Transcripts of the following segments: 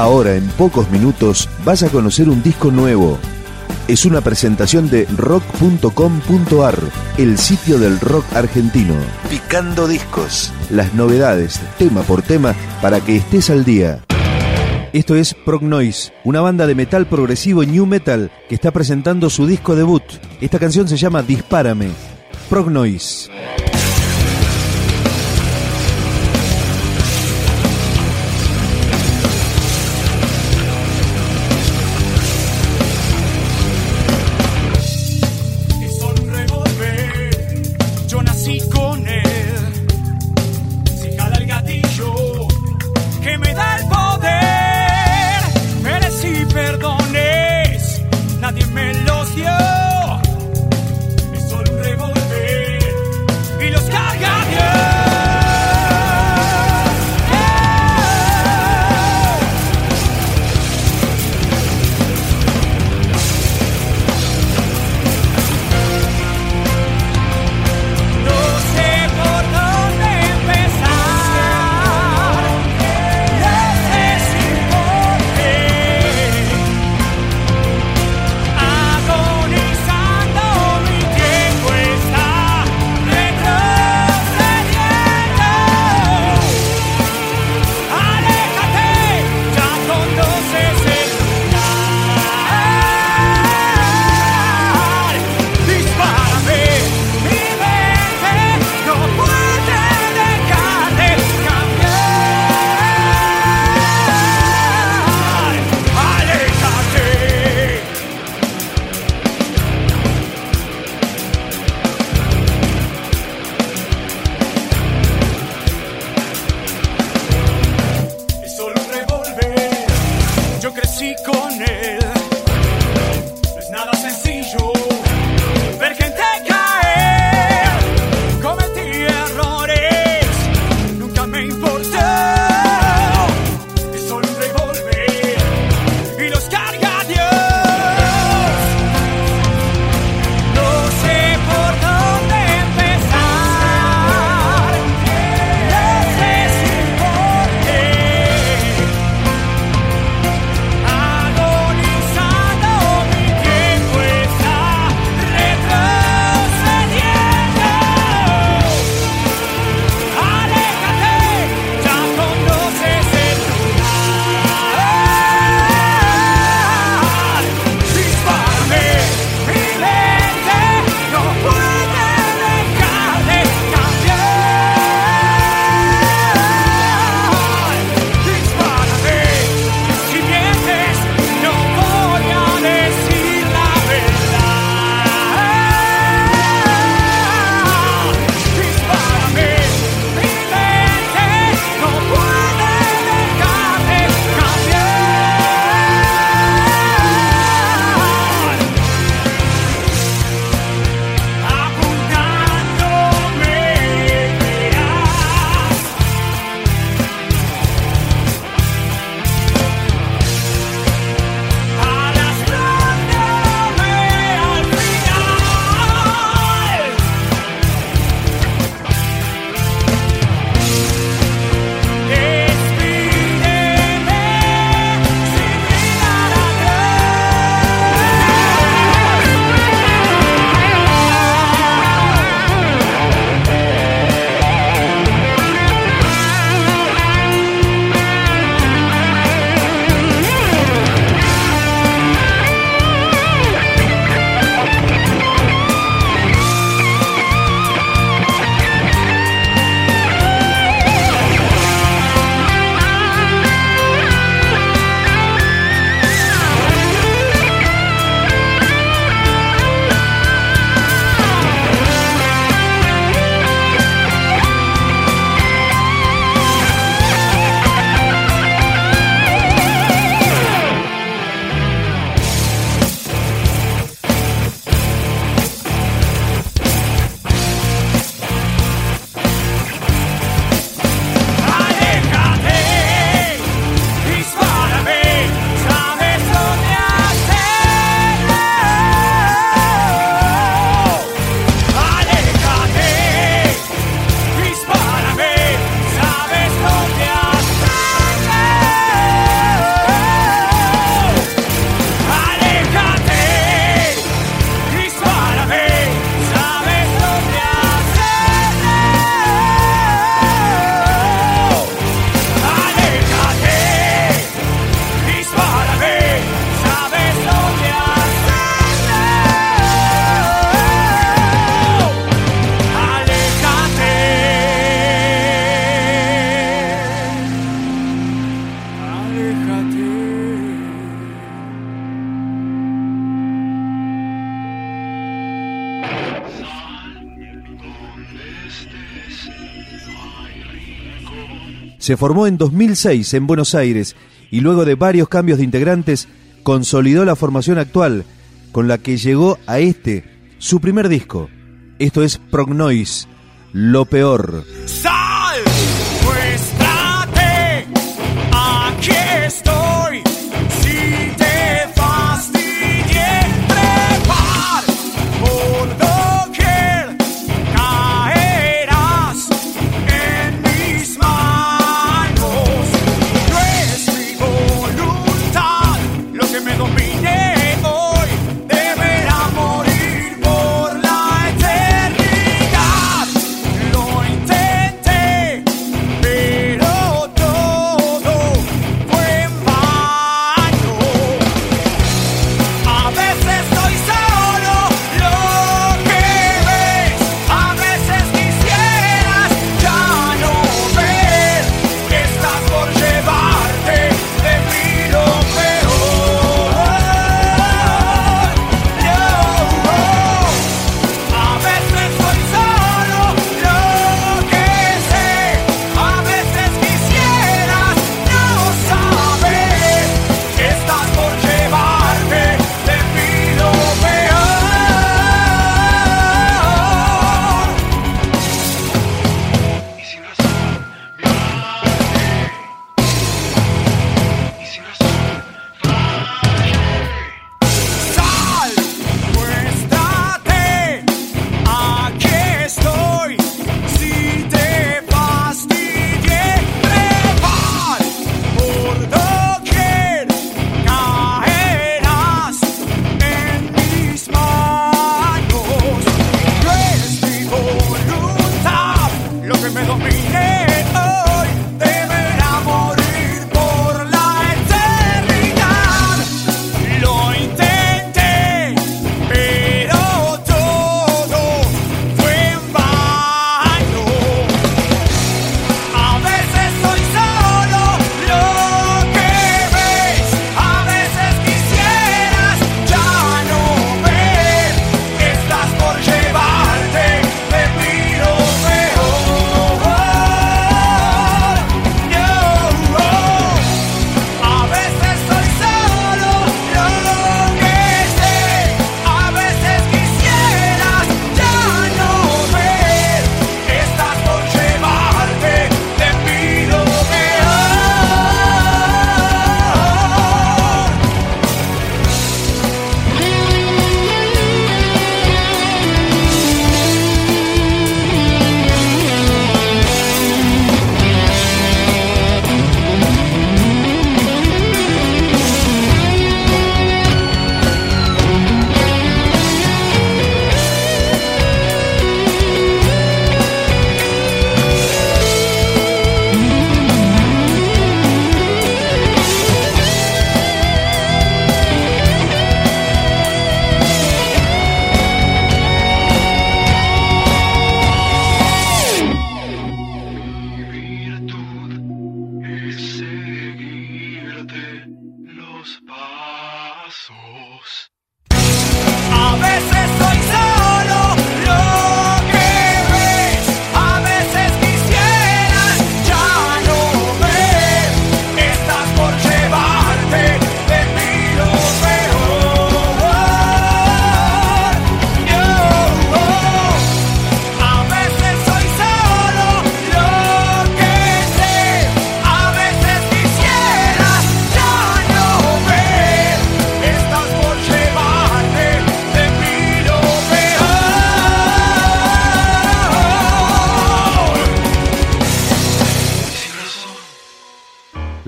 Ahora, en pocos minutos, vas a conocer un disco nuevo. Es una presentación de rock.com.ar, el sitio del rock argentino. Picando discos. Las novedades, tema por tema, para que estés al día. Esto es Prognoise, una banda de metal progresivo new metal que está presentando su disco debut. Esta canción se llama Dispárame. Prognoise. she gone Se formó en 2006 en Buenos Aires y luego de varios cambios de integrantes consolidó la formación actual con la que llegó a este, su primer disco. Esto es Prognois, lo peor. pasos. A veces.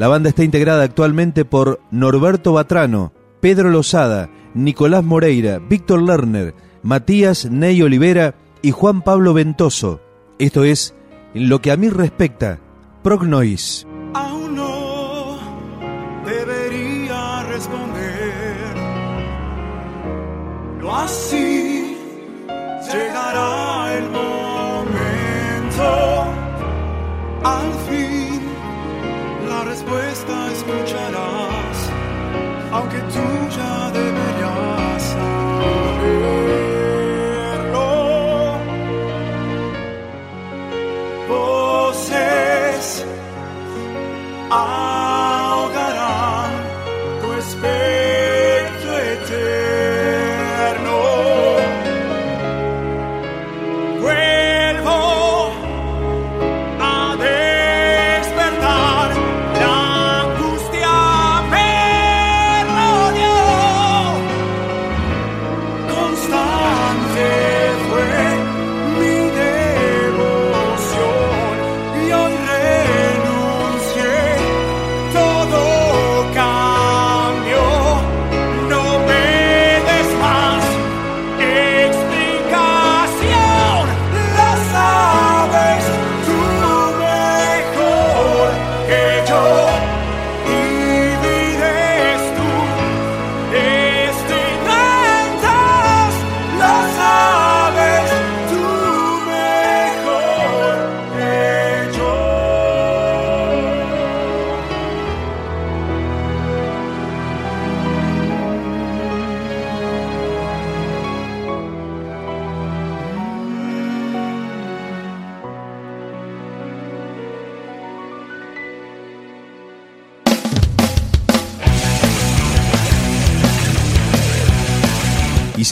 La banda está integrada actualmente por Norberto Batrano, Pedro Lozada, Nicolás Moreira, Víctor Lerner, Matías Ney Olivera y Juan Pablo Ventoso. Esto es, lo que a mí respecta, Prognois. Aún no debería responder. Lo así llegará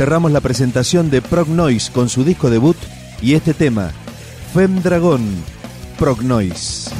Cerramos la presentación de Prog Noise con su disco debut y este tema, Femdragón, Prog Noise.